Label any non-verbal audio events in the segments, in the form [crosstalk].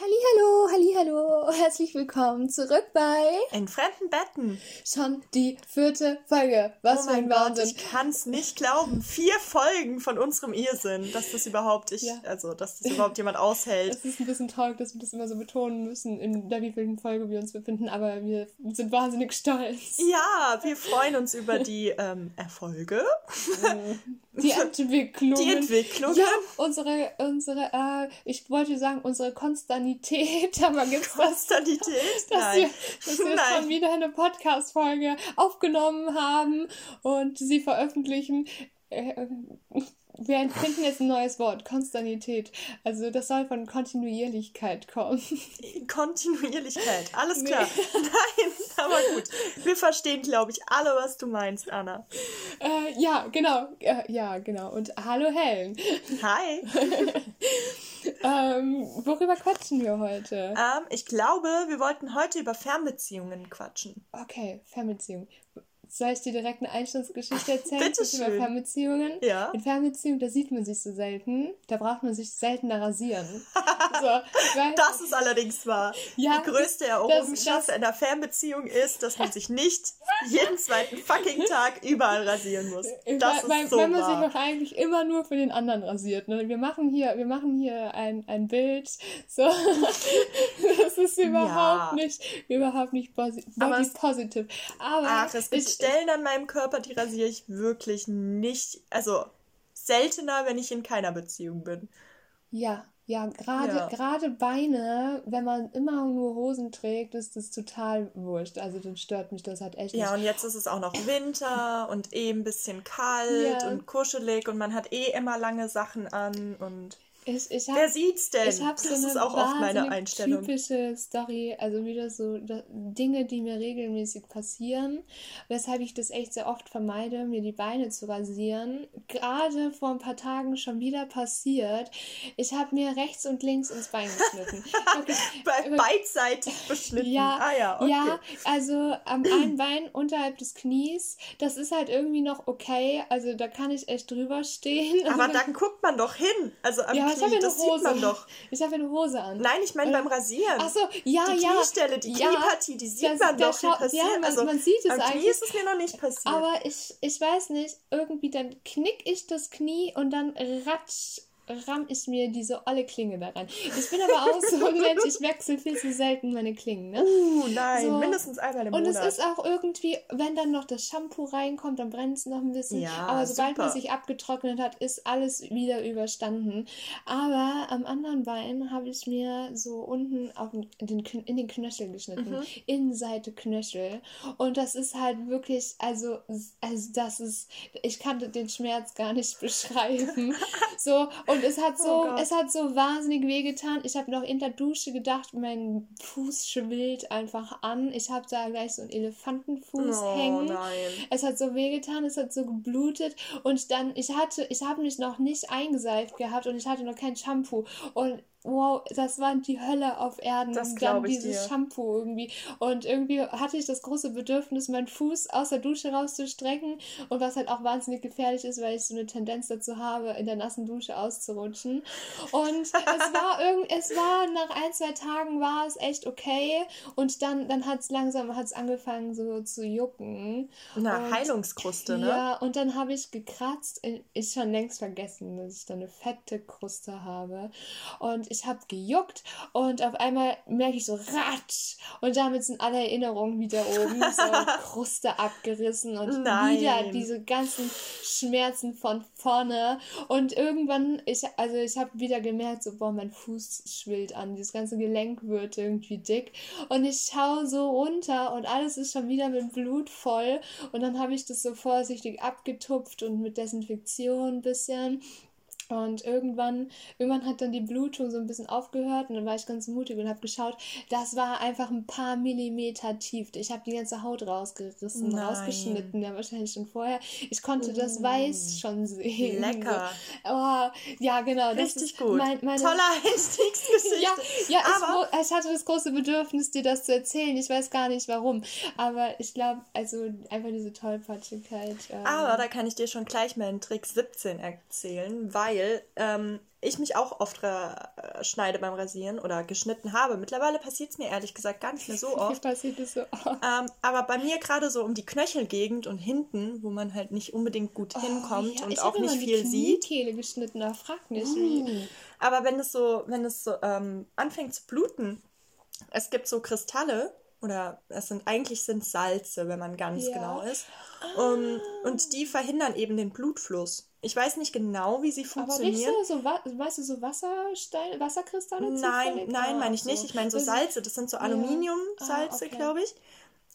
Hallo, hallo, herzlich willkommen zurück bei In fremden Betten. Schon die vierte Folge. Was oh für ein Gott, Wahnsinn. ich kann es nicht glauben. Vier Folgen von unserem Irrsinn, dass das überhaupt ich, Ja. also dass das überhaupt jemand [laughs] aushält. Es ist ein bisschen traurig, dass wir das immer so betonen müssen, in der wievielten Folge wir uns befinden, aber wir sind wahnsinnig stolz. Ja, wir freuen uns über die ähm, Erfolge, [laughs] [laughs] Die Entwicklung. die Entwicklung. Ja, unsere, unsere, äh, ich wollte sagen, unsere Konstanität, [laughs] aber gibt's das? Konstanität? Dass Nein. wir, dass wir Nein. schon wieder eine Podcast-Folge aufgenommen haben und sie veröffentlichen. Äh, Wir finden jetzt ein neues Wort, Konstanität. Also das soll von Kontinuierlichkeit kommen. [laughs] Kontinuierlichkeit, alles klar. Nein, aber gut. Wir verstehen, glaube ich, alle, was du meinst, Anna. Äh, ja, genau. Äh, ja, genau. Und hallo Helen. Hi. [laughs] Ähm, worüber quatschen wir heute? Ähm, ich glaube, wir wollten heute über Fernbeziehungen quatschen. Okay, Fernbeziehung. Soll ich dir direkt eine Einstandsgeschichte erzählen? [laughs] Bitte Über. Fernbeziehungen? Ja. In Fernbeziehungen, da sieht man sich so selten. Da braucht man sich seltener rasieren. [laughs] so, weil, Das ist allerdings wahr. Ja, die größte Errungenschaft einer Fernbeziehung ist, dass man sich nicht [laughs] jeden zweiten fucking Tag überall rasieren muss. Das weil, weil, ist so weil man sich wahr. doch eigentlich immer nur für den anderen rasiert. Ne? Wir machen hier, wir machen hier ein, ein Bild. So, das ist überhaupt Ja. nicht, überhaupt nicht Aber body es- positive. Aber Ach, es gibt ich, Stellen an meinem Körper, die rasiere ich wirklich nicht. Also seltener, wenn ich in keiner Beziehung bin. Ja, ja, gerade Ja. gerade Beine, wenn man immer nur Hosen trägt, ist das total wurscht. Also dann stört mich das halt echt Ja, nicht. und jetzt ist es auch noch Winter und eh ein bisschen kalt Ja. und kuschelig und man hat eh immer lange Sachen an und Ich, ich hab, wer sieht's denn? ich habe so das ist auch oft meine Einstellung. typische Story, also wieder so Dinge, die mir regelmäßig passieren, weshalb ich das echt sehr oft vermeide, mir die Beine zu rasieren. Gerade vor ein paar Tagen schon wieder passiert. Ich habe mir rechts und links ins Bein geschnitten. [laughs] Wirklich, Be beidseitig beschnitten. Ja, ah ja, okay. ja, also am einen Bein unterhalb des Knies, das ist halt irgendwie noch okay. Also da kann ich echt drüber stehen. Aber Also, [laughs] da guckt man doch hin. Also am ja, ich habe Knie, ja eine Hose. Ich habe ja eine Hose an. Nein, ich meine beim Rasieren. Ach so, ja, die ja. Kniestelle, die ja, Kniepartie, die sieht das- man doch, schaut- ja, man- also, man sieht es am Knie eigentlich. ist es mir noch nicht passiert. Aber ich, ich weiß nicht, irgendwie dann knick ich das Knie und dann ratsch, ramm ich mir diese olle Klinge da rein. Ich bin aber auch so ein [laughs] Mensch, ich wechsle viel zu selten meine Klingen, ne? uh, nein, So. mindestens einmal im Und Monat. es ist auch irgendwie, wenn dann noch das Shampoo reinkommt, dann brennt es noch ein bisschen. Ja, Aber sobald man super. sich abgetrocknet hat, ist alles wieder überstanden. Aber am anderen Bein habe ich mir so unten auf den, in den Knöchel geschnitten. Mhm. Innenseite Knöchel. Und das ist halt wirklich, also, also das ist, ich kann den Schmerz gar nicht [laughs] beschreiben. so, und es hat so, Oh es hat so wahnsinnig wehgetan. Ich habe noch in der Dusche gedacht, mein Fuß schwillt einfach an. Ich habe da gleich so einen Elefantenfuß oh hängen. nein. Es hat so wehgetan, es hat so geblutet und dann, ich hatte, ich habe mich noch nicht eingeseift gehabt und ich hatte noch kein Shampoo und wow, das war die Hölle auf Erden. Das und glaub dann ich dieses dir. Shampoo irgendwie und irgendwie hatte ich das große Bedürfnis, meinen Fuß aus der Dusche rauszustrecken und was halt auch wahnsinnig gefährlich ist, weil ich so eine Tendenz dazu habe, in der nassen Dusche auszurutschen und es war [laughs] irgend, es war nach ein, zwei Tagen war es echt okay und dann, dann hat es langsam, hat's angefangen so zu jucken. Und- Heilungskruste, ne? Ja, und dann habe ich gekratzt. Ich schon längst vergessen, dass ich da eine fette Kruste habe. Und ich habe gejuckt und auf einmal merke ich so ratsch. Und damit sind alle Erinnerungen wieder oben. So [laughs] Kruste abgerissen und Nein. wieder diese ganzen Schmerzen von vorne. Und irgendwann, ich, also ich habe wieder gemerkt, so, boah, mein Fuß schwillt an. Dieses ganze Gelenk wird irgendwie dick. Und ich schaue so runter und alles ist schon wieder mit Blut voll. Und dann habe ich das so vorsichtig abgetupft und mit Desinfektion ein bisschen. Und irgendwann, irgendwann hat dann die Blutung so ein bisschen aufgehört und dann war ich ganz mutig und habe geschaut, das war einfach ein paar Millimeter tief. Ich habe die ganze Haut rausgerissen, Nein. rausgeschnitten, ja wahrscheinlich schon vorher. Ich konnte das Weiß schon sehen. Lecker. So. Oh, ja, genau. Das Richtig ist gut. Mein, meine, Toller [laughs] Einstiegsgeschichte. [laughs] ja, ja ich, Aber wo- ich hatte das große Bedürfnis, dir das zu erzählen. Ich weiß gar nicht warum. Aber ich glaube, also einfach diese Tollpatschigkeit. Ähm, Aber da kann ich dir schon gleich meinen Trick 17 erzählen, weil weil ähm, ich mich auch oft äh, schneide beim Rasieren oder geschnitten habe. Mittlerweile passiert es mir ehrlich gesagt gar nicht mehr so [laughs] oft. passiert es so oft? Ähm, aber bei mir gerade so um die Knöchelgegend und hinten, wo man halt nicht unbedingt gut oh, hinkommt ja. und ich auch nicht viel sieht. Kehle geschnitten, da frag nicht uh. wie. Aber wenn es so, wenn es so ähm, anfängt zu bluten, es gibt so Kristalle oder es sind eigentlich sind Salze, wenn man ganz ja. genau ist. Um, ah. und die verhindern eben den Blutfluss. Ich weiß nicht genau, wie sie funktionieren. Aber so, so, weißt du, so Wasserstein, Wasserkristalle? Nein, nein, meine ich nicht. Ich meine so Salze. Das sind so Aluminiumsalze, ja. ah, okay. glaube ich.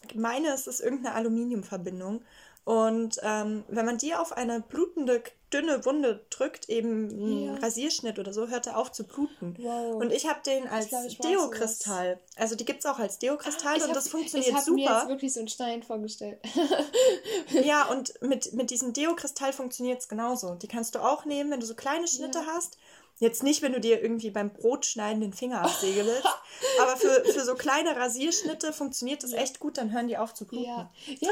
Ich meine, es ist irgendeine Aluminiumverbindung. Und ähm, wenn man die auf eine blutende, dünne Wunde drückt, eben ein ja. Rasierschnitt oder so, hört er auf zu bluten. Wow. Und ich habe den als Deokristall. Also die gibt es auch als Deokristall ah, und hab, das funktioniert ich super. Ich habe mir jetzt wirklich so einen Stein vorgestellt. [laughs] [laughs] ja, und mit, mit diesem Deokristall funktioniert es genauso. Die kannst du auch nehmen, wenn du so kleine Schnitte ja. hast Jetzt nicht, wenn du dir irgendwie beim Brotschneiden den Finger absägen willst, [laughs] aber für, für so kleine Rasierschnitte funktioniert das echt gut, dann hören die auf zu bluten. Ja, ja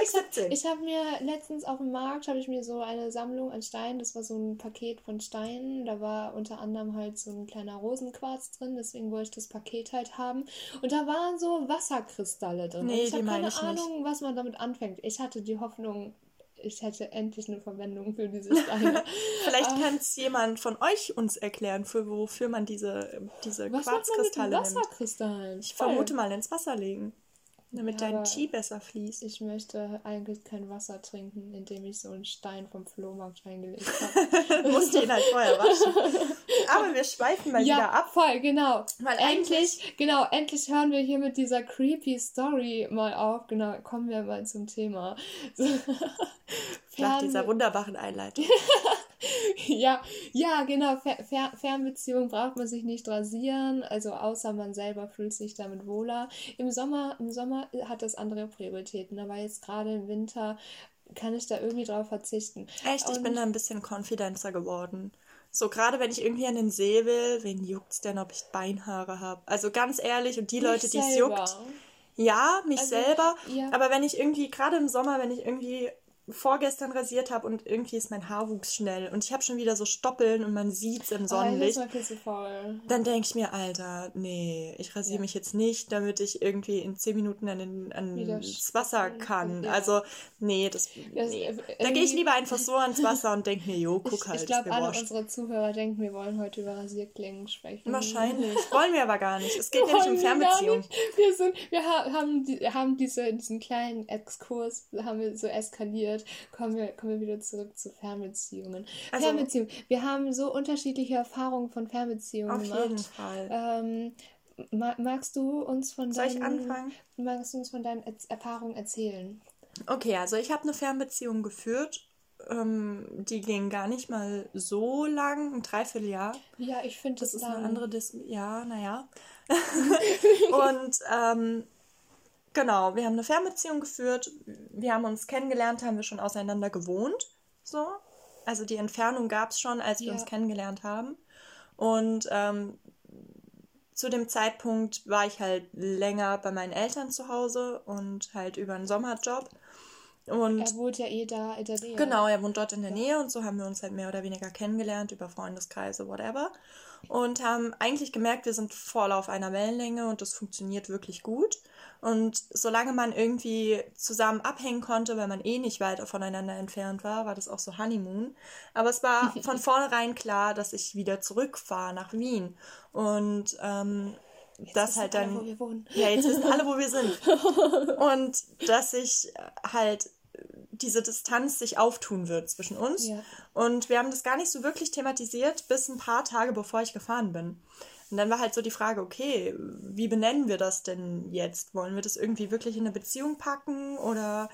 ich habe hab mir letztens auf dem Markt, habe ich mir so eine Sammlung an Steinen, das war so ein Paket von Steinen, da war unter anderem halt so ein kleiner Rosenquarz drin, deswegen wollte ich das Paket halt haben. Und da waren so Wasserkristalle drin. Nee, ich habe keine Ahnung, was man damit anfängt. Ich hatte die Hoffnung, ich hätte endlich eine Verwendung für diese Steine. [laughs] Vielleicht kann es jemand von euch uns erklären, für wofür man diese, diese Was Quarzkristalle macht man mit Wasserkristallen? Ich vermute mal ins Wasser legen. Damit ja, dein Qi besser fließt. Ich möchte eigentlich kein Wasser trinken, indem ich so einen Stein vom Flohmarkt reingelegt [laughs] habe. du musst ihn halt vorher waschen. [laughs] Aber wir schweifen mal ja, wieder ab. voll, genau. Weil endlich, genau, endlich hören wir hier mit dieser creepy Story mal auf. Genau, kommen wir mal zum Thema. [laughs] Nach dieser wunderbaren Einleitung. [laughs] ja, ja, genau. Fer Fer Fernbeziehung braucht man sich nicht rasieren, also außer man selber fühlt sich damit wohler. Im Sommer, im Sommer hat das andere Prioritäten, aber jetzt gerade im Winter kann ich da irgendwie drauf verzichten. Echt, ich bin da ein bisschen confidenter geworden. So, gerade wenn ich irgendwie an den See will, wen juckt's denn, ob ich Beinhaare habe? Also ganz ehrlich, und die Leute, die es juckt, ja, mich also, selber. Ja. Aber wenn ich irgendwie, gerade im Sommer, wenn ich irgendwie vorgestern rasiert habe und irgendwie ist mein Haarwuchs schnell und ich habe schon wieder so Stoppeln und man sieht es im Sonnenlicht. Oh, ich faul. Dann denke ich mir, Alter, nee, ich rasiere ja. mich jetzt nicht, damit ich irgendwie in zehn Minuten an, den, an das Wasser kann. Ja. Also, nee, das, nee. da gehe ich lieber einfach so ans Wasser und denke mir, jo, [laughs] guck halt. Ich glaube, alle unsere Zuhörer denken, wir wollen heute über Rasierklingen sprechen. Wahrscheinlich. [laughs] wollen wir aber gar nicht. Es geht nämlich um Fernbeziehungen. Wir, sind, wir haben, die, haben diese, diesen kleinen Exkurs, haben wir so eskaliert wird, kommen wir, kommen wir wieder zurück zu Fernbeziehungen. Also, Fernbeziehungen. Wir haben so unterschiedliche Erfahrungen von Fernbeziehungen auf gemacht. Auf jeden Fall. Ähm, magst du uns von Soll deinen, ich anfangen? Magst du uns von deinen Erfahrungen erzählen? Okay, also ich habe eine Fernbeziehung geführt. Ähm, die ging gar nicht mal so lang, ein Dreivierteljahr. Ja, ich finde das, das ist lang. eine andere Dis Ja, naja. [laughs] und ähm, Genau, wir haben eine Fernbeziehung geführt. Wir haben uns kennengelernt, haben wir schon auseinander gewohnt. So. Also die Entfernung gab es schon, als wir ja. uns kennengelernt haben. Und ähm, zu dem Zeitpunkt war ich halt länger bei meinen Eltern zu Hause und halt über einen Sommerjob. Und er wohnt ja eh da in der Nähe. Genau, er wohnt dort in der Nähe und so haben wir uns halt mehr oder weniger kennengelernt über Freundeskreise, whatever. Und haben eigentlich gemerkt, wir sind voll auf einer Wellenlänge und das funktioniert wirklich gut. Und solange man irgendwie zusammen abhängen konnte, weil man eh nicht weiter voneinander entfernt war, war das auch so Honeymoon. Aber es war [laughs] von vornherein klar, dass ich wieder zurückfahre nach Wien. Und ähm, jetzt das halt dann. Alle, wo wir wohnen. Ja, jetzt wissen alle, wo wir sind. [laughs] Und dass ich halt diese Distanz sich auftun wird zwischen uns. Ja. Und wir haben das gar nicht so wirklich thematisiert, bis ein paar Tage bevor ich gefahren bin. Und dann war halt so die Frage, okay, wie benennen wir das denn jetzt? Wollen wir das irgendwie wirklich in eine Beziehung packen oder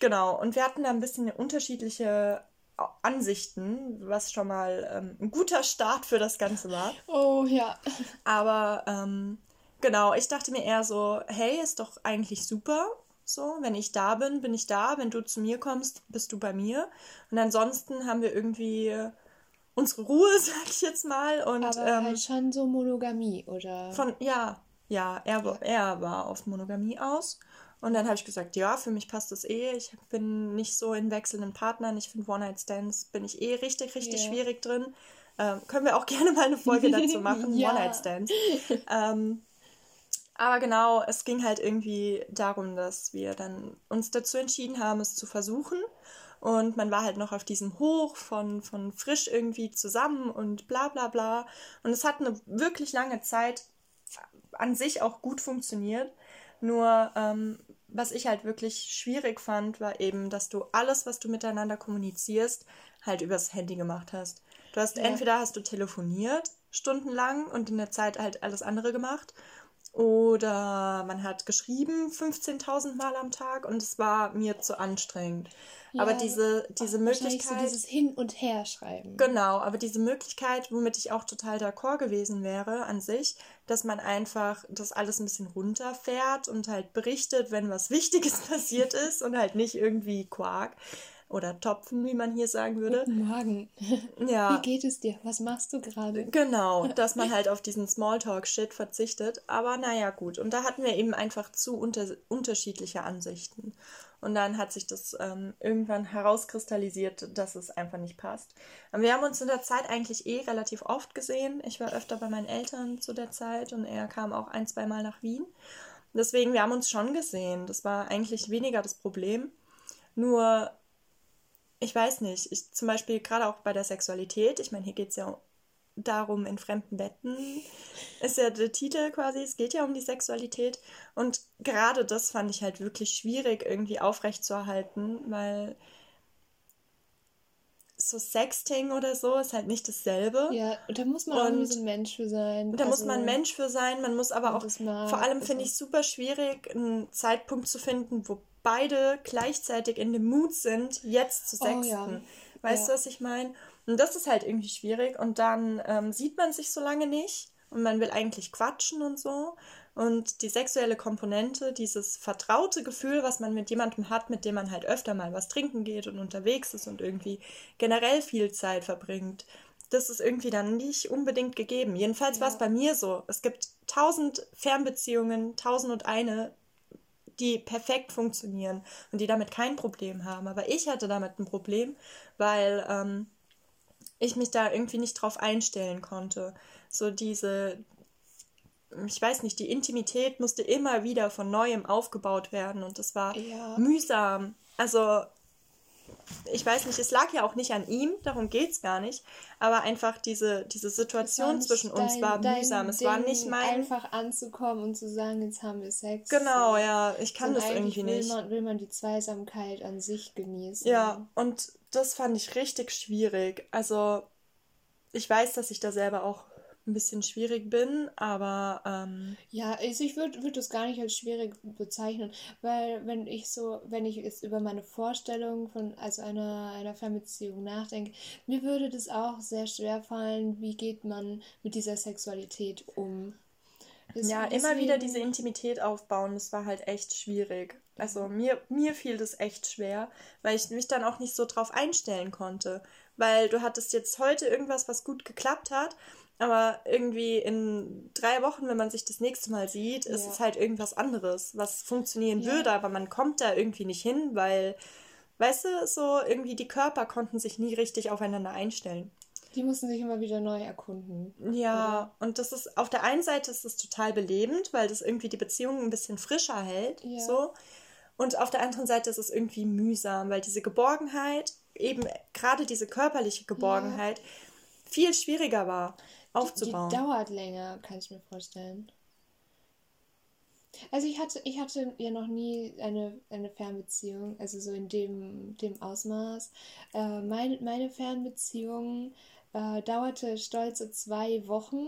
genau? Und wir hatten da ein bisschen unterschiedliche Ansichten, was schon mal ähm, ein guter Start für das Ganze war. Oh ja. Aber ähm, genau, ich dachte mir eher so, hey, ist doch eigentlich super. So, wenn ich da bin, bin ich da. Wenn du zu mir kommst, bist du bei mir. Und ansonsten haben wir irgendwie unsere Ruhe, [laughs] sag ich jetzt mal. Und, Aber ähm, halt schon so Monogamie, oder? Von, ja, ja, er, ja. er war auf Monogamie aus. Und dann habe ich gesagt, ja, für mich passt das eh. Ich bin nicht so in wechselnden Partnern. Ich finde One-Night-Stands bin ich eh richtig, richtig ja. schwierig drin. Ähm, können wir auch [laughs] gerne mal eine Folge dazu machen, [laughs] ja. One-Night-Stands. Ähm, aber genau, es ging halt irgendwie darum, dass wir dann uns dazu entschieden haben, es zu versuchen. Und man war halt noch auf diesem Hoch von, von frisch irgendwie zusammen und bla bla bla. Und es hat eine wirklich lange Zeit an sich auch gut funktioniert. Nur ähm, was ich halt wirklich schwierig fand, war eben, dass du alles, was du miteinander kommunizierst, halt übers Handy gemacht hast. Du hast ja. entweder hast du telefoniert stundenlang und in der Zeit halt alles andere gemacht oder man hat geschrieben 15.000 Mal am Tag und es war mir zu anstrengend. Ja, aber diese, diese Möglichkeit. So dieses Hin- und Herschreiben. Genau, aber diese Möglichkeit, womit ich auch total d'accord gewesen wäre an sich, dass man einfach das alles ein bisschen runterfährt und halt berichtet, wenn was Wichtiges [laughs] passiert ist und halt nicht irgendwie Quark oder Topfen, wie man hier sagen würde. Guten Morgen. [laughs] Ja. Wie geht es dir? Was machst du gerade? Genau, dass man halt auf diesen Smalltalk-Shit verzichtet. Aber naja, gut. Und da hatten wir eben einfach zu unter unterschiedliche Ansichten. Und dann hat sich das ähm, irgendwann herauskristallisiert, dass es einfach nicht passt. Aber wir haben uns in der Zeit eigentlich eh relativ oft gesehen. Ich war öfter bei meinen Eltern zu der Zeit und er kam auch ein, zwei Mal nach Wien. Deswegen, wir haben uns schon gesehen. Das war eigentlich weniger das Problem. Nur ich weiß nicht, ich zum Beispiel gerade auch bei der Sexualität, ich meine, hier geht es ja darum, in fremden Betten ist ja der Titel quasi, es geht ja um die Sexualität und gerade das fand ich halt wirklich schwierig irgendwie aufrechtzuerhalten, weil so Sexting oder so ist halt nicht dasselbe. Ja, und da muss man und so ein Mensch für sein. Da also, muss man ein Mensch für sein, man muss aber auch, vor allem finde ich super schwierig, einen Zeitpunkt zu finden, wo beide gleichzeitig in dem Mut sind, jetzt zu sexten. Oh, ja. Weißt ja. du, was ich meine? Und das ist halt irgendwie schwierig. Und dann ähm, sieht man sich so lange nicht und man will eigentlich quatschen und so. Und die sexuelle Komponente, dieses vertraute Gefühl, was man mit jemandem hat, mit dem man halt öfter mal was trinken geht und unterwegs ist und irgendwie generell viel Zeit verbringt, das ist irgendwie dann nicht unbedingt gegeben. Jedenfalls ja. war es bei mir so. Es gibt tausend Fernbeziehungen, tausend und eine, die perfekt funktionieren und die damit kein Problem haben. Aber ich hatte damit ein Problem, weil ähm, ich mich da irgendwie nicht drauf einstellen konnte. So diese, ich weiß nicht, die Intimität musste immer wieder von neuem aufgebaut werden und das war ja. mühsam. Also ich weiß nicht, es lag ja auch nicht an ihm, darum geht es gar nicht, aber einfach diese, diese Situation zwischen dein, uns war mühsam. Es Ding, war nicht mein. Einfach anzukommen und zu sagen, jetzt haben wir Sex. Genau, ja, ich kann und das irgendwie will nicht. Man, will man die Zweisamkeit an sich genießen. Ja, und das fand ich richtig schwierig. Also, ich weiß, dass ich da selber auch ein bisschen schwierig bin, aber ähm, ja, also ich würde würd das gar nicht als schwierig bezeichnen, weil wenn ich so, wenn ich jetzt über meine Vorstellung von also einer einer Fernbeziehung nachdenke, mir würde das auch sehr schwer fallen, wie geht man mit dieser Sexualität um? Das, ja, deswegen... immer wieder diese Intimität aufbauen, das war halt echt schwierig. Also mir, mir fiel das echt schwer, weil ich mich dann auch nicht so drauf einstellen konnte. Weil du hattest jetzt heute irgendwas, was gut geklappt hat aber irgendwie in drei Wochen, wenn man sich das nächste Mal sieht, ist ja. es halt irgendwas anderes, was funktionieren ja. würde, aber man kommt da irgendwie nicht hin, weil, weißt du, so irgendwie die Körper konnten sich nie richtig aufeinander einstellen. Die mussten sich immer wieder neu erkunden. Ja, oder? und das ist auf der einen Seite ist es total belebend, weil das irgendwie die Beziehung ein bisschen frischer hält, ja. so. Und auf der anderen Seite ist es irgendwie mühsam, weil diese Geborgenheit, eben gerade diese körperliche Geborgenheit, viel schwieriger war aufzubauen. Die, die dauert länger, kann ich mir vorstellen. Also ich hatte, ich hatte ja noch nie eine, eine Fernbeziehung, also so in dem, dem Ausmaß. Äh, meine, meine Fernbeziehung äh, dauerte stolze zwei Wochen.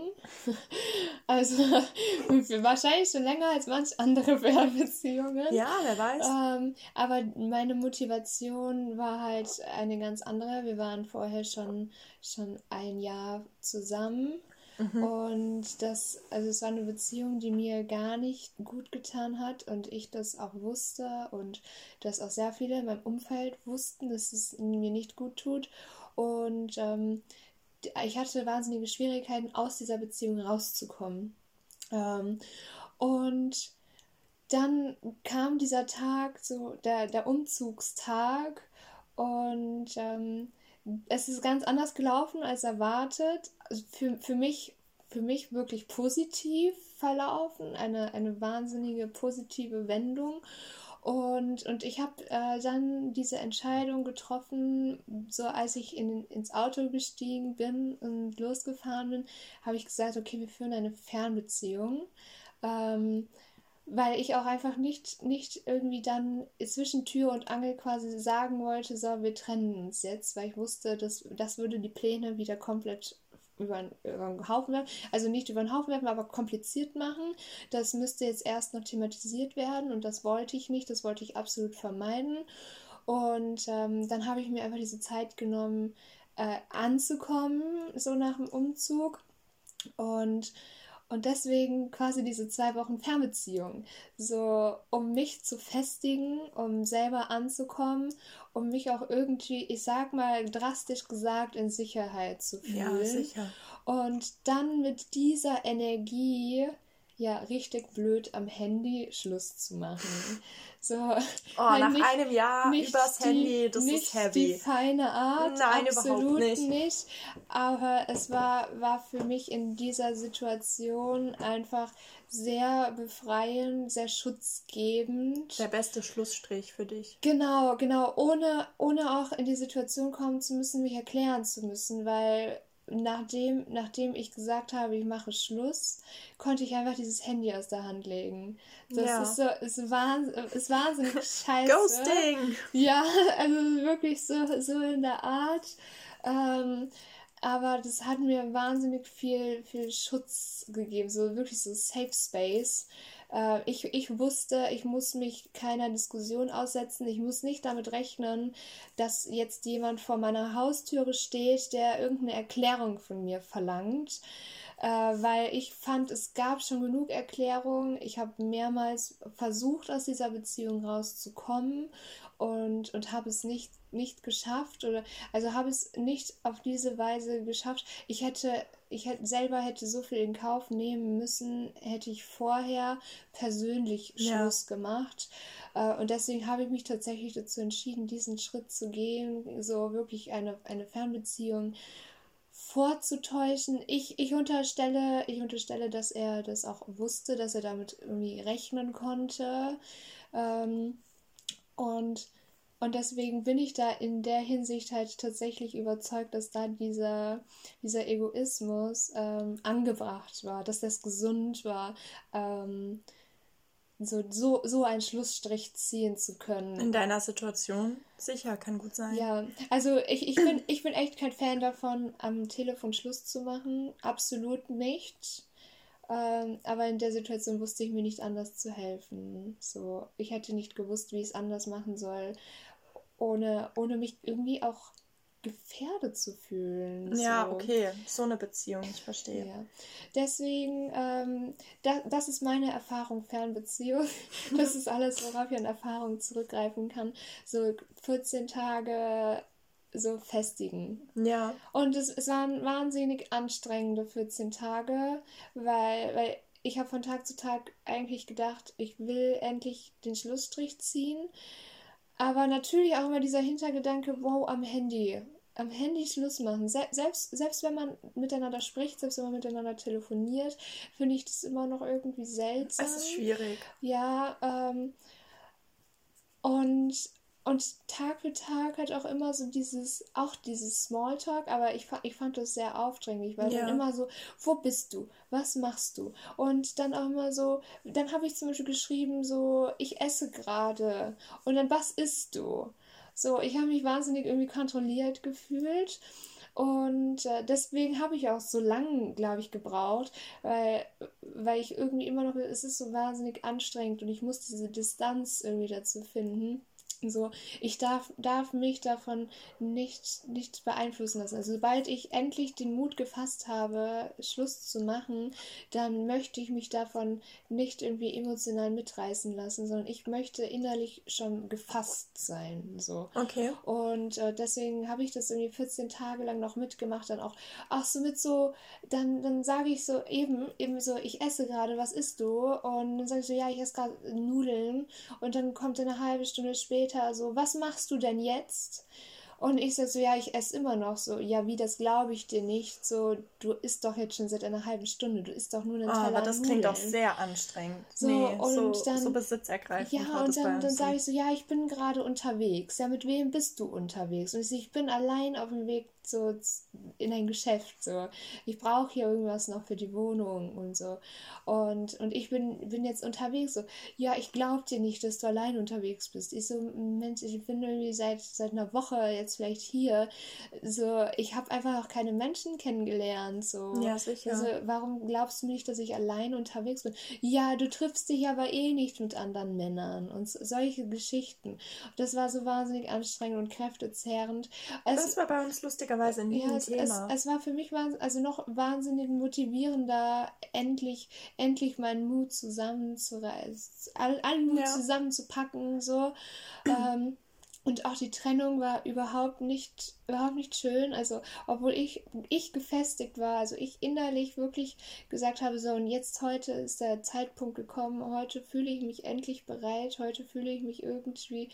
[laughs] also [laughs] wahrscheinlich schon länger als manch andere [laughs] Fernbeziehungen. Ja, wer weiß. Ähm, aber meine Motivation war halt eine ganz andere. Wir waren vorher schon, schon ein Jahr zusammen. Mhm. Und das, also es war eine Beziehung, die mir gar nicht gut getan hat und ich das auch wusste und dass auch sehr viele in meinem Umfeld wussten, dass es mir nicht gut tut. Und ähm, ich hatte wahnsinnige Schwierigkeiten, aus dieser Beziehung rauszukommen. Ähm, und dann kam dieser Tag, so der, der Umzugstag, und ähm, es ist ganz anders gelaufen als erwartet. Also für, für mich für mich wirklich positiv verlaufen, eine, eine wahnsinnige positive Wendung. Und, und ich habe äh, dann diese Entscheidung getroffen, so als ich in, ins Auto gestiegen bin und losgefahren bin, habe ich gesagt, okay, wir führen eine Fernbeziehung. Ähm, weil ich auch einfach nicht, nicht irgendwie dann zwischen Tür und Angel quasi sagen wollte, so, wir trennen uns jetzt, weil ich wusste, dass das würde die Pläne wieder komplett über, über den Haufen werfen. Also nicht über den Haufen werfen, aber kompliziert machen. Das müsste jetzt erst noch thematisiert werden und das wollte ich nicht. Das wollte ich absolut vermeiden. Und ähm, dann habe ich mir einfach diese Zeit genommen, äh, anzukommen, so nach dem Umzug. Und und deswegen quasi diese zwei Wochen Fernbeziehung. So, um mich zu festigen, um selber anzukommen, um mich auch irgendwie, ich sag mal drastisch gesagt, in Sicherheit zu fühlen. Ja, sicher. Und dann mit dieser Energie ja richtig blöd am Handy Schluss zu machen. So, oh, [laughs] nach nicht, einem Jahr übers die, Handy, das ist heavy. Die feine Art, Nein, absolut nicht. nicht. Aber es war, war für mich in dieser Situation einfach sehr befreiend, sehr schutzgebend. Der beste Schlussstrich für dich. Genau, genau, ohne, ohne auch in die Situation kommen zu müssen, mich erklären zu müssen, weil nachdem, nachdem ich gesagt habe, ich mache Schluss, konnte ich einfach dieses Handy aus der Hand legen. Das ja. ist so, ist, wahns ist wahnsinnig [laughs] scheiße. Ghosting! Ja, [laughs] also wirklich so, so in der Art. Ähm, aber das hat mir wahnsinnig viel, viel Schutz gegeben, so wirklich so Safe Space. Äh, ich, ich wusste, ich muss mich keiner Diskussion aussetzen. Ich muss nicht damit rechnen, dass jetzt jemand vor meiner Haustüre steht, der irgendeine Erklärung von mir verlangt. Äh, weil ich fand, es gab schon genug Erklärungen. Ich habe mehrmals versucht, aus dieser Beziehung rauszukommen und, und habe es nicht, nicht geschafft oder also habe es nicht auf diese Weise geschafft. Ich hätte, ich hätte selber hätte so viel in Kauf nehmen müssen, hätte ich vorher persönlich Schluss ja. gemacht. Äh, und deswegen habe ich mich tatsächlich dazu entschieden, diesen Schritt zu gehen, so wirklich eine, eine Fernbeziehung vorzutäuschen. Ich, ich unterstelle, ich unterstelle, dass er das auch wusste, dass er damit irgendwie rechnen konnte. Ähm, und, und deswegen bin ich da in der Hinsicht halt tatsächlich überzeugt, dass da dieser, dieser Egoismus ähm, angebracht war, dass das gesund war. Ähm, so, so, so einen Schlussstrich ziehen zu können. In deiner Situation? Sicher, kann gut sein. Ja, also ich, ich, bin, ich bin echt kein Fan davon, am Telefon Schluss zu machen. Absolut nicht. Ähm, aber in der Situation wusste ich mir nicht anders zu helfen. So, ich hätte nicht gewusst, wie ich es anders machen soll, ohne, ohne mich irgendwie auch gefährdet zu fühlen. Ja, so. okay, so eine Beziehung, ich verstehe. Ja. Deswegen, ähm, da, das ist meine Erfahrung Fernbeziehung. [laughs] Das ist alles, worauf ich an Erfahrung zurückgreifen kann. So 14 Tage so festigen. Ja. Und es, es waren wahnsinnig anstrengende 14 Tage, weil, weil ich habe von Tag zu Tag eigentlich gedacht, ich will endlich den Schlussstrich ziehen. Aber natürlich auch immer dieser Hintergedanke, wow, am Handy. Am Handy Schluss machen. Se selbst, selbst wenn man miteinander spricht, selbst wenn man miteinander telefoniert, finde ich das immer noch irgendwie seltsam. Es ist schwierig. Ja, ähm, und und Tag für Tag hat auch immer so dieses, auch dieses Smalltalk, aber ich, ich fand das sehr aufdringlich, weil ja. dann immer so, wo bist du? Was machst du? Und dann auch immer so, dann habe ich zum Beispiel geschrieben, so, ich esse gerade. Und dann, was isst du? So, ich habe mich wahnsinnig irgendwie kontrolliert gefühlt. Und äh, deswegen habe ich auch so lange, glaube ich, gebraucht, weil, weil ich irgendwie immer noch, es ist so wahnsinnig anstrengend und ich muss diese Distanz irgendwie dazu finden. So, ich darf, darf mich davon nicht, nicht beeinflussen lassen. Also sobald ich endlich den Mut gefasst habe, Schluss zu machen, dann möchte ich mich davon nicht irgendwie emotional mitreißen lassen, sondern ich möchte innerlich schon gefasst sein. So. Okay. Und äh, deswegen habe ich das irgendwie 14 Tage lang noch mitgemacht, dann auch, auch so mit so, dann, dann sage ich so eben, eben so, ich esse gerade, was isst du? Und dann sage ich so, ja, ich esse gerade Nudeln. Und dann kommt eine halbe Stunde später später so, was machst du denn jetzt? Und ich sag so, ja, ich esse immer noch so. Ja, wie, das glaube ich dir nicht. So, du isst doch jetzt schon seit einer halben Stunde. Du isst doch nur einen oh, Teller Aber das klingt auch sehr anstrengend. So, nee, und so, dann, so besitzergreifend. Ja, und dann, dann sage ich so, ja, ich bin gerade unterwegs. Ja, mit wem bist du unterwegs? Und ich so, ich bin allein auf dem Weg so in ein Geschäft. So. Ich brauche hier irgendwas noch für die Wohnung und so. Und, und ich bin, bin jetzt unterwegs. So, ja, ich glaube dir nicht, dass du allein unterwegs bist. Ich so, Mensch, ich bin irgendwie seit, seit einer Woche jetzt vielleicht hier. So, ich habe einfach noch keine Menschen kennengelernt. So. Ja, sicher. Also, warum glaubst du nicht, dass ich allein unterwegs bin? Ja, du triffst dich aber eh nicht mit anderen Männern und solche Geschichten. Das war so wahnsinnig anstrengend und kräftezehrend. Es, das war bei uns lustiger lustigerweise nie ja, ein Thema. Es, es, war für mich also noch wahnsinnig motivierender, endlich, endlich meinen Mut zusammenzureißen, all, allen Mut ja. zusammenzupacken, so. [clears throat] ähm, und auch die Trennung war überhaupt nicht, überhaupt nicht schön. Also, obwohl ich, ich gefestigt war, also ich innerlich wirklich gesagt habe, so, und jetzt heute ist der Zeitpunkt gekommen, heute fühle ich mich endlich bereit, heute fühle ich mich irgendwie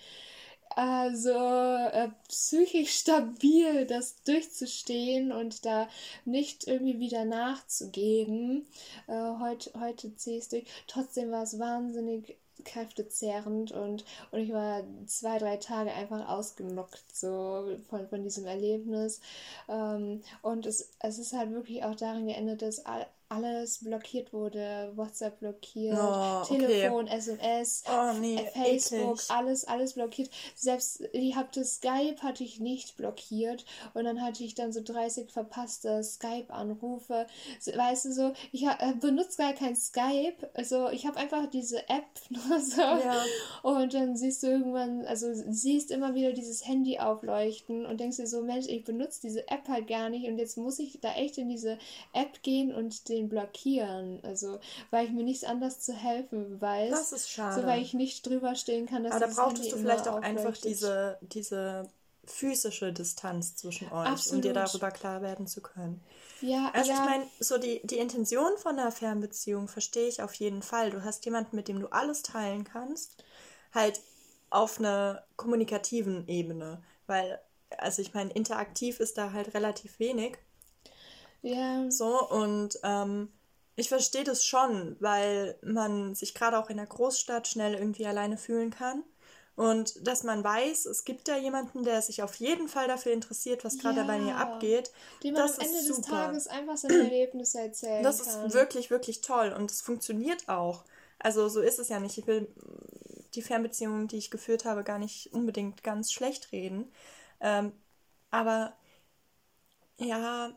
also äh, psychisch stabil, das durchzustehen und da nicht irgendwie wieder nachzugeben. Äh, heute, heute ziehe ich es durch. Trotzdem war es wahnsinnig kräftezehrend und, und ich war zwei, drei Tage einfach ausgenockt so von, von diesem Erlebnis. Ähm, und es, es ist halt wirklich auch darin geendet, dass all, alles blockiert wurde, WhatsApp blockiert, oh, Telefon, okay. SMS, oh, nee, Facebook, eklig. alles, alles blockiert. Selbst ich habe Skype hatte ich nicht blockiert und dann hatte ich dann so 30 verpasste Skype-Anrufe. Weißt du so, ich äh, benutze gar kein Skype, also ich habe einfach diese App [laughs] nur so ja. und dann siehst du irgendwann, also siehst immer wieder dieses Handy aufleuchten und denkst dir so, Mensch, ich benutze diese App halt gar nicht und jetzt muss ich da echt in diese App gehen und den den blockieren. Also, weil ich mir nichts anderes zu helfen weiß. Das ist schade. So, weil ich nicht drüber stehen kann, dass Aber da brauchtest du vielleicht auch einfach diese, diese physische Distanz zwischen euch, Absolut. um dir darüber klar werden zu können. Ja, also ja. ich meine, so die, die Intention von einer Fernbeziehung verstehe ich auf jeden Fall. Du hast jemanden, mit dem du alles teilen kannst, halt auf einer kommunikativen Ebene, weil, also ich meine, interaktiv ist da halt relativ wenig. Ja. So, und ähm, ich verstehe das schon, weil man sich gerade auch in der Großstadt schnell irgendwie alleine fühlen kann. Und dass man weiß, es gibt da jemanden, der sich auf jeden Fall dafür interessiert, was gerade ja, bei mir abgeht. Dem man das am Ende ist des Tages einfach seine [clears throat] Erlebnisse erzählen Das kann. ist wirklich, wirklich toll und es funktioniert auch. Also so ist es ja nicht. Ich will die Fernbeziehungen, die ich geführt habe, gar nicht unbedingt ganz schlecht reden. Ähm, aber ja,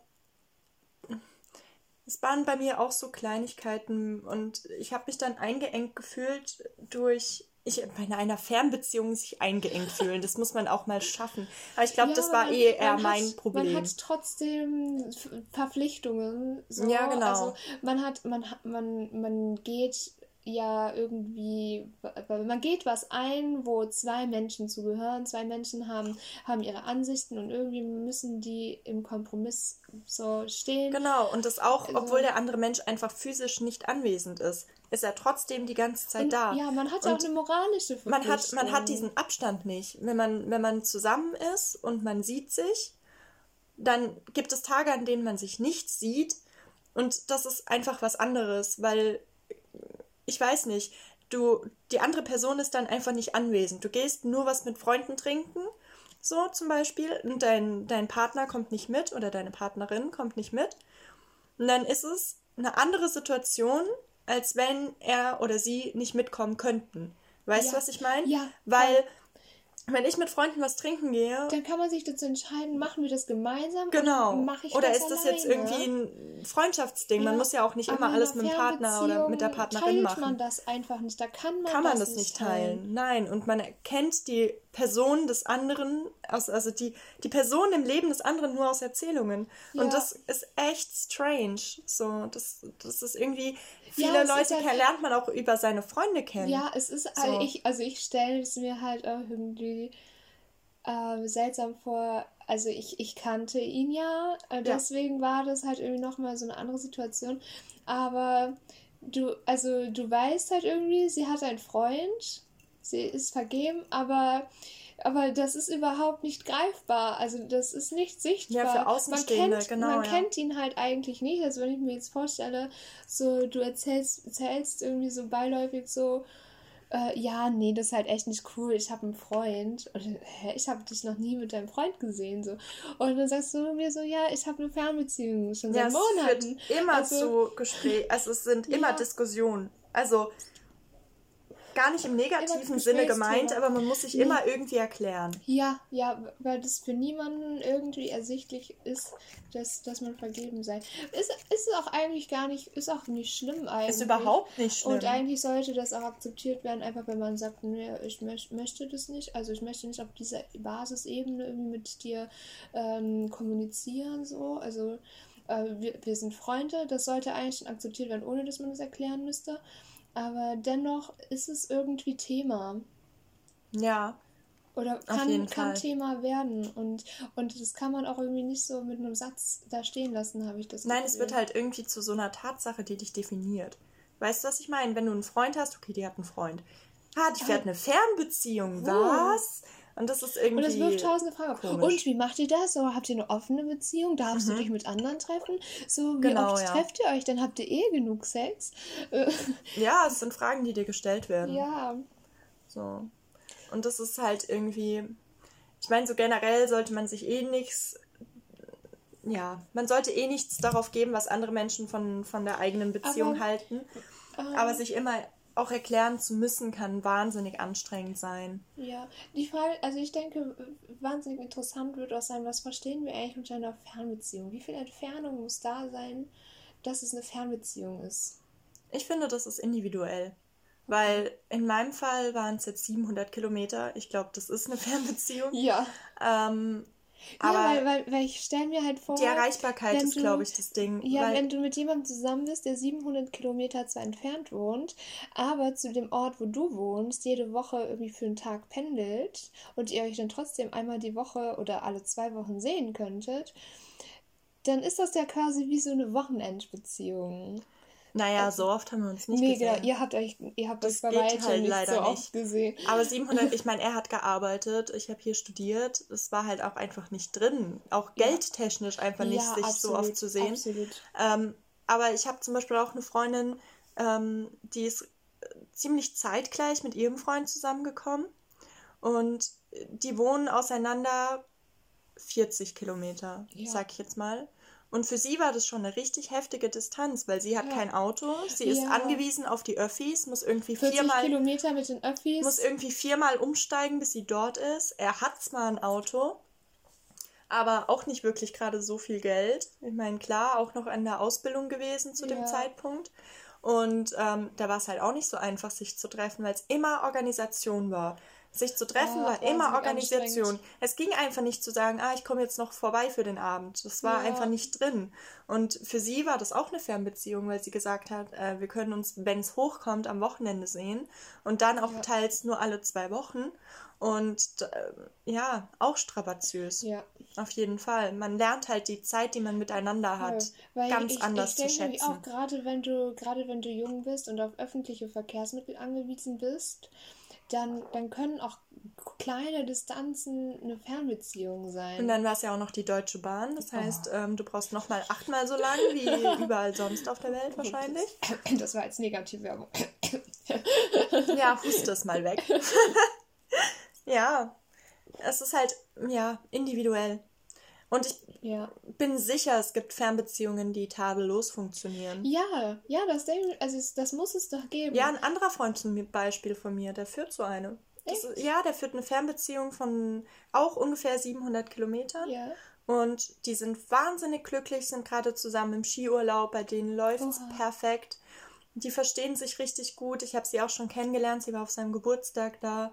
es waren bei mir auch so Kleinigkeiten und ich habe mich dann eingeengt gefühlt durch ich bei einer Fernbeziehung sich eingeengt fühlen. Das muss man auch mal schaffen. Aber ich glaube, ja, das war eh eher mein hat, Problem. Man hat trotzdem Verpflichtungen. So. Ja, genau. Also man hat, man, man, man geht ja irgendwie, man geht was ein, wo zwei Menschen zugehören, zwei Menschen haben, haben ihre Ansichten und irgendwie müssen die im Kompromiss so stehen. Genau, und das auch, also, obwohl der andere Mensch einfach physisch nicht anwesend ist, ist er trotzdem die ganze Zeit und, da. Ja, man hat ja auch eine moralische Verpflichtung. Man hat, man hat diesen Abstand nicht. Wenn man, wenn man zusammen ist und man sieht sich, dann gibt es Tage, an denen man sich nicht sieht und das ist einfach was anderes, weil ich weiß nicht, du, die andere Person ist dann einfach nicht anwesend. Du gehst nur was mit Freunden trinken, so zum Beispiel, und dein, dein Partner kommt nicht mit oder deine Partnerin kommt nicht mit. Und dann ist es eine andere Situation, als wenn er oder sie nicht mitkommen könnten. Weißt ja. du, was ich meine? Ja. Weil wenn ich mit Freunden was trinken gehe. Dann kann man sich dazu entscheiden, machen wir das gemeinsam genau. oder ich oder das ist das alleine? jetzt irgendwie ein Freundschaftsding? Ja. Man muss ja auch nicht immer alles mit dem Partner oder mit der Partnerin machen. Kann man das einfach nicht. Da kann man, kann man das, das nicht teilen. teilen. Nein, und man erkennt die Person des anderen, also die, die Person im Leben des anderen nur aus Erzählungen. Ja. Und das ist echt strange. So, das, das ist irgendwie, viele ja, Leute halt, lernt man auch über seine Freunde kennen. Ja, es ist, so. also ich, also ich stelle es mir halt auch irgendwie äh, seltsam vor. Also ich, ich kannte ihn ja, äh, deswegen ja. war das halt irgendwie nochmal so eine andere Situation. Aber du, also du weißt halt irgendwie, sie hat einen Freund sie ist vergeben, aber aber das ist überhaupt nicht greifbar. Also das ist nicht sichtbar. Ja, für Außenstehende, man kennt, genau. Man ja. kennt ihn halt eigentlich nicht. Also wenn ich mir jetzt vorstelle, so du erzählst, erzählst irgendwie so beiläufig so, äh, ja, nee, das ist halt echt nicht cool. Ich habe einen Freund. Und, hä, ich habe dich noch nie mit deinem Freund gesehen. So. Und dann sagst du mir so, ja, ich habe eine Fernbeziehung schon seit ja, Monaten. Es führt immer also, zu Gesprächen. Also es sind immer ja. Diskussionen. Also gar nicht im negativen Sinne gemeint, aber man muss sich nee. immer irgendwie erklären. Ja, ja, weil das für niemanden irgendwie ersichtlich ist, dass, dass man vergeben sei. Ist, ist auch eigentlich gar nicht, ist auch nicht schlimm eigentlich. Ist überhaupt nicht schlimm. Und eigentlich sollte das auch akzeptiert werden, einfach wenn man sagt, nee, ich möcht, möchte das nicht. Also ich möchte nicht auf dieser Basisebene irgendwie mit dir ähm, kommunizieren, so. Also äh, wir, wir sind Freunde, das sollte eigentlich schon akzeptiert werden, ohne dass man das erklären müsste aber dennoch ist es irgendwie Thema. Ja. Oder kann, kann Thema werden. Und, und das kann man auch irgendwie nicht so mit einem Satz da stehen lassen, habe ich das Nein, Gefühl. es wird halt irgendwie zu so einer Tatsache, die dich definiert. Weißt du, was ich meine? Wenn du einen Freund hast, okay, die hat einen Freund. Ah, die fährt eine Fernbeziehung. Oh. Und das ist irgendwie. Und das wirft tausende Fragen. Komisch. Und wie macht ihr das? So, habt ihr eine offene Beziehung? Darfst mhm. du dich mit anderen treffen? So, wie genau, oft ja. trefft ihr euch? Dann habt ihr eh genug Sex. [laughs] ja, es sind Fragen, die dir gestellt werden. Ja. So. Und das ist halt irgendwie. Ich meine, so generell sollte man sich eh nichts. Ja, man sollte eh nichts darauf geben, was andere Menschen von, von der eigenen Beziehung Aber, halten. Ähm, Aber sich immer auch erklären zu müssen, kann wahnsinnig anstrengend sein. Ja, die Frage, also ich denke, wahnsinnig interessant wird auch sein, was verstehen wir eigentlich mit einer Fernbeziehung? Wie viel Entfernung muss da sein, dass es eine Fernbeziehung ist? Ich finde, das ist individuell. Weil in meinem Fall waren es jetzt 700 Kilometer. Ich glaube, das ist eine [laughs] Fernbeziehung. Ja. Ähm, aber ja, weil, weil, weil ich stelle mir halt vor. Die Erreichbarkeit ist, glaube ich, das Ding. Ja, wenn du mit jemandem zusammen bist, der 700 Kilometer zwar entfernt wohnt, aber zu dem Ort, wo du wohnst, jede Woche irgendwie für einen Tag pendelt und ihr euch dann trotzdem einmal die Woche oder alle zwei Wochen sehen könntet, dann ist das ja quasi wie so eine Wochenendbeziehung. Naja, so oft haben wir uns nicht nee, gesehen. Nee, genau. Ihr habt euch, ihr habt das bei weitem halt nicht leider so nicht. oft gesehen. Aber 700, [laughs] ich meine, er hat gearbeitet, ich habe hier studiert. Es war halt auch einfach nicht drin. Auch geldtechnisch einfach nicht, ja, sich absolut, so oft zu sehen. Absolut. Ähm, aber ich habe zum Beispiel auch eine Freundin, ähm, die ist äh, ziemlich zeitgleich mit ihrem Freund zusammengekommen. Und die wohnen auseinander 40 Kilometer, ja. sag ich jetzt mal. Und für sie war das schon eine richtig heftige Distanz, weil sie hat ja. kein Auto, sie ist ja. angewiesen auf die Öffis, muss irgendwie viermal Kilometer mit den Öffis, muss irgendwie viermal umsteigen, bis sie dort ist. Er hat zwar ein Auto, aber auch nicht wirklich gerade so viel Geld. Ich meine, klar, auch noch an der Ausbildung gewesen zu ja. dem Zeitpunkt. Und ähm, da war es halt auch nicht so einfach, sich zu treffen, weil es immer Organisation war. Sich zu treffen oh, war immer Organisation. Es ging einfach nicht zu sagen, ah, ich komme jetzt noch vorbei für den Abend. Das war ja. einfach nicht drin. Und für sie war das auch eine Fernbeziehung, weil sie gesagt hat, äh, wir können uns, wenn es hochkommt, am Wochenende sehen. Und dann auch ja. teils nur alle zwei Wochen. Und äh, ja, auch strapaziös. Ja. Auf jeden Fall. Man lernt halt die Zeit, die man miteinander hat, Weil ganz ich, anders ich denke zu schätzen. Auch gerade wenn du gerade wenn du jung bist und auf öffentliche Verkehrsmittel angewiesen bist, dann, dann können auch kleine Distanzen eine Fernbeziehung sein. Und dann war es ja auch noch die Deutsche Bahn. Das oh. heißt, oh. ähm, du brauchst noch mal achtmal so lang wie [laughs] überall sonst auf der Welt wahrscheinlich. Das war jetzt Negativwerbung. ja, huste es mal weg. [laughs] ja, es ist halt, ja, individuell. Und ich ja. bin sicher, es gibt Fernbeziehungen, die tadellos funktionieren. Ja, ja, das, also das muss es doch geben. Ja, ein anderer Freund zum Beispiel von mir, der führt so eine. Ist, ja, der führt eine Fernbeziehung von auch ungefähr 700 Kilometern. Ja. Und die sind wahnsinnig glücklich, sind gerade zusammen im Skiurlaub, bei denen läuft es perfekt. Die verstehen sich richtig gut. Ich habe sie auch schon kennengelernt. Sie war auf seinem Geburtstag da.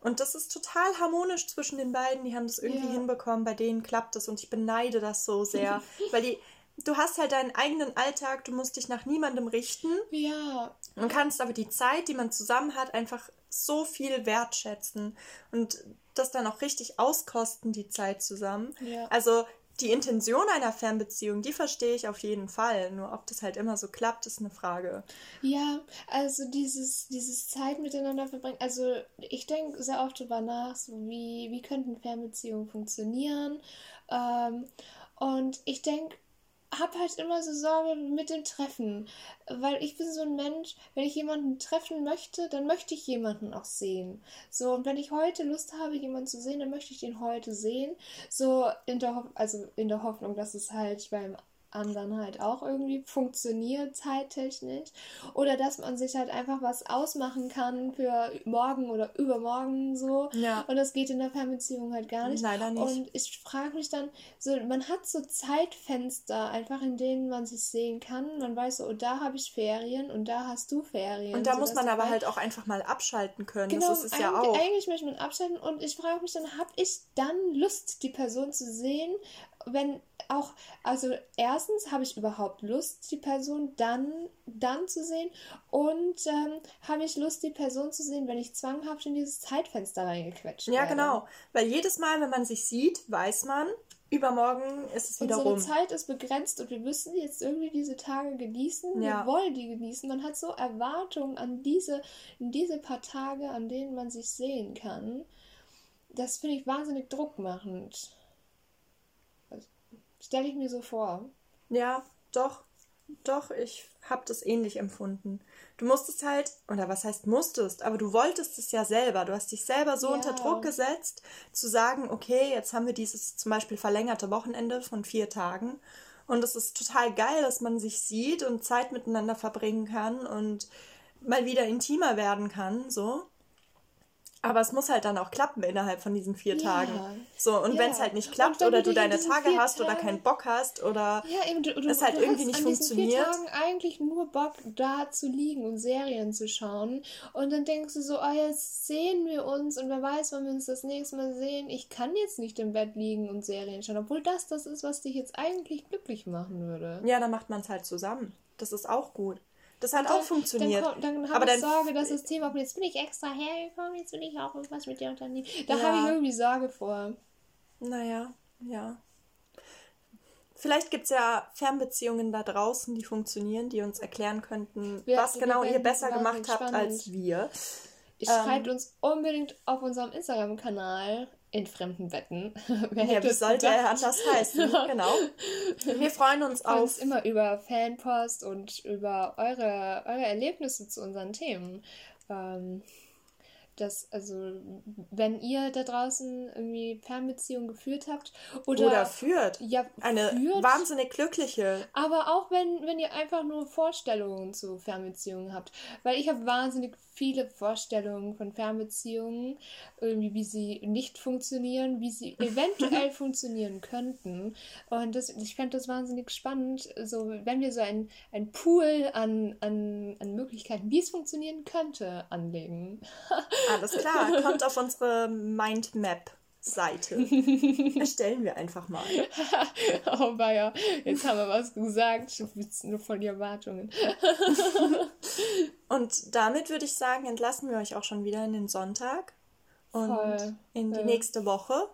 Und das ist total harmonisch zwischen den beiden. Die haben das irgendwie ja. hinbekommen. Bei denen klappt es und ich beneide das so sehr. [laughs] weil die, du hast halt deinen eigenen Alltag, du musst dich nach niemandem richten. Ja. Und kannst aber die Zeit, die man zusammen hat, einfach so viel wertschätzen und das dann auch richtig auskosten, die Zeit zusammen. Ja. Also die Intention einer Fernbeziehung, die verstehe ich auf jeden Fall. Nur ob das halt immer so klappt, ist eine Frage. Ja, also dieses, dieses Zeit miteinander verbringen. Also ich denke sehr oft darüber nach, so wie, wie könnten Fernbeziehungen funktionieren. Ähm, und ich denke, habe halt immer so Sorge mit dem Treffen, weil ich bin so ein Mensch, wenn ich jemanden treffen möchte, dann möchte ich jemanden auch sehen. So, und wenn ich heute Lust habe, jemanden zu sehen, dann möchte ich den heute sehen. So, in der, Ho also in der Hoffnung, dass es halt beim anderen halt auch irgendwie funktioniert zeittechnisch oder dass man sich halt einfach was ausmachen kann für morgen oder übermorgen so ja. und das geht in der Fernbeziehung halt gar nicht. Leider nicht. Und ich frage mich dann, so man hat so Zeitfenster einfach, in denen man sich sehen kann. Man weiß so, oh, da habe ich Ferien und da hast du Ferien. Und da muss man aber halt auch einfach mal abschalten können. Genau, das ist es ja auch. Eigentlich möchte man abschalten und ich frage mich dann, habe ich dann Lust, die Person zu sehen wenn auch, also erstens habe ich überhaupt Lust, die Person dann, dann zu sehen und ähm, habe ich Lust, die Person zu sehen, wenn ich zwanghaft in dieses Zeitfenster reingequetscht Ja, werde. genau. Weil jedes Mal, wenn man sich sieht, weiß man, übermorgen ist es wieder Unsere rum. Zeit ist begrenzt und wir müssen jetzt irgendwie diese Tage genießen. Ja. Wir wollen die genießen. Man hat so Erwartungen an diese, diese paar Tage, an denen man sich sehen kann. Das finde ich wahnsinnig druckmachend. Stelle ich mir so vor. Ja, doch, doch, ich habe das ähnlich empfunden. Du musstest halt, oder was heißt musstest, aber du wolltest es ja selber. Du hast dich selber so ja. unter Druck gesetzt, zu sagen, okay, jetzt haben wir dieses zum Beispiel verlängerte Wochenende von vier Tagen. Und es ist total geil, dass man sich sieht und Zeit miteinander verbringen kann und mal wieder intimer werden kann, so. Aber es muss halt dann auch klappen innerhalb von diesen vier ja. Tagen. So, und ja. wenn es halt nicht klappt oder du deine Tage hast Tage... oder keinen Bock hast oder ja, eben, du, du, es halt du irgendwie nicht an funktioniert. Vier Tagen eigentlich nur Bock, da zu liegen und Serien zu schauen. Und dann denkst du so, oh, jetzt sehen wir uns und wer weiß, wann wir uns das nächste Mal sehen. Ich kann jetzt nicht im Bett liegen und Serien schauen, obwohl das das ist, was dich jetzt eigentlich glücklich machen würde. Ja, dann macht man es halt zusammen. Das ist auch gut. Das hat auch funktioniert. Dann, dann, dann habe ich Sorge, dass das Thema, jetzt bin ich extra hergekommen, jetzt will ich auch irgendwas mit dir unternehmen. Da ja. habe ich irgendwie Sorge vor. Naja, ja. Vielleicht gibt es ja Fernbeziehungen da draußen, die funktionieren, die uns erklären könnten, wir, was genau ihr besser gemacht habt als wir. Schreibt ähm, uns unbedingt auf unserem Instagram-Kanal in fremden Betten. [laughs] Wer ja, wie sollte er anders heißen? [laughs] genau. Wir freuen uns auf. Uns immer über Fanpost und über eure, eure Erlebnisse zu unseren Themen. Ähm, dass, also, wenn ihr da draußen irgendwie Fernbeziehungen geführt habt oder, oder führt. Ja, eine führt, wahnsinnig glückliche. Aber auch wenn, wenn ihr einfach nur Vorstellungen zu Fernbeziehungen habt. Weil ich habe wahnsinnig viele Vorstellungen von Fernbeziehungen, irgendwie wie sie nicht funktionieren, wie sie [laughs] eventuell funktionieren könnten. Und das, ich fände das wahnsinnig spannend, so wenn wir so ein, ein Pool an, an, an Möglichkeiten, wie es funktionieren könnte, anlegen. Alles klar, kommt auf unsere Mindmap. Seite. [laughs] Erstellen wir einfach mal. [laughs] oh, Bayer, jetzt haben wir was gesagt. Nur von die Erwartungen. [laughs] und damit würde ich sagen, entlassen wir euch auch schon wieder in den Sonntag und Voll. in die ja. nächste Woche.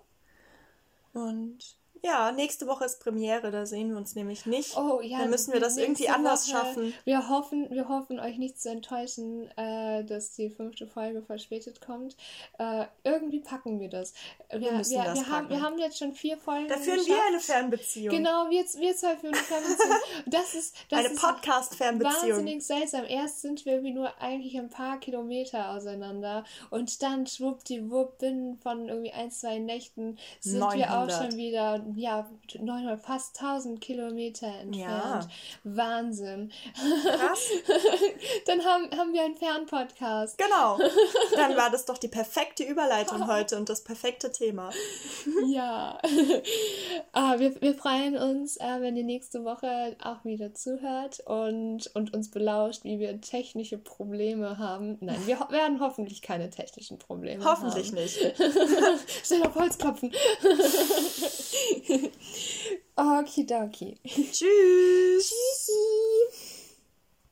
Und ja, nächste Woche ist Premiere, da sehen wir uns nämlich nicht. Oh ja. Dann müssen wir das irgendwie anders Woche, schaffen. Wir hoffen, wir hoffen, euch nicht zu enttäuschen, äh, dass die fünfte Folge verspätet kommt. Äh, irgendwie packen wir das. Wir, wir müssen wir, das wir packen. Haben, wir haben jetzt schon vier Folgen. Da führen geschafft. wir eine Fernbeziehung. Genau, wir, wir zwei führen eine Fernbeziehung. [laughs] Das ist, das eine Podcast-Fernbeziehung. Wahnsinnig seltsam. Erst sind wir irgendwie nur eigentlich ein paar Kilometer auseinander und dann schwuppdiwupp binnen von irgendwie ein, zwei Nächten sind 900. wir auch schon wieder ja, 900, fast 1000 Kilometer entfernt. Ja. Wahnsinn. Krass. [laughs] Dann haben, haben wir einen Fernpodcast. Genau. [laughs] Dann war das doch die perfekte Überleitung heute und das perfekte Thema. [laughs] Ja. [laughs] ah, wir, wir freuen uns, äh, wenn ihr nächste Woche auch wieder zuhört und, und uns belauscht, wie wir technische Probleme haben. Nein, wir ho werden hoffentlich keine technischen Probleme hoffentlich haben. Hoffentlich [laughs] nicht. Schnell auf Holz klopfen. Okidoki. Tschüss. Tschüssi.